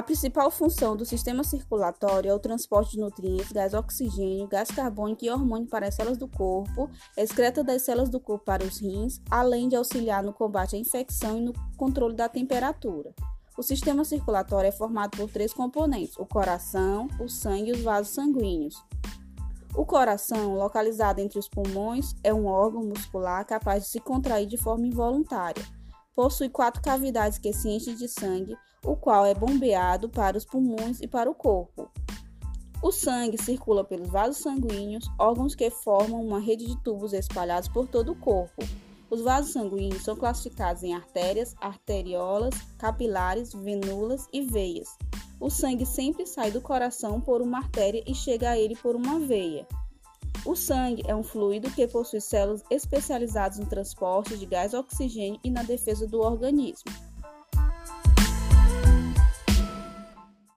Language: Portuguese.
A principal função do sistema circulatório é o transporte de nutrientes, gás oxigênio, gás carbônico e hormônio para as células do corpo, excreta das células do corpo para os rins, além de auxiliar no combate à infecção e no controle da temperatura. O sistema circulatório é formado por três componentes: o coração, o sangue e os vasos sanguíneos. O coração, localizado entre os pulmões, é um órgão muscular capaz de se contrair de forma involuntária. Possui quatro cavidades que se enchem de sangue, o qual é bombeado para os pulmões e para o corpo. O sangue circula pelos vasos sanguíneos, órgãos que formam uma rede de tubos espalhados por todo o corpo. Os vasos sanguíneos são classificados em artérias, arteriolas, capilares, venulas e veias. O sangue sempre sai do coração por uma artéria e chega a ele por uma veia. O sangue é um fluido que possui células especializadas no transporte de gás oxigênio e na defesa do organismo.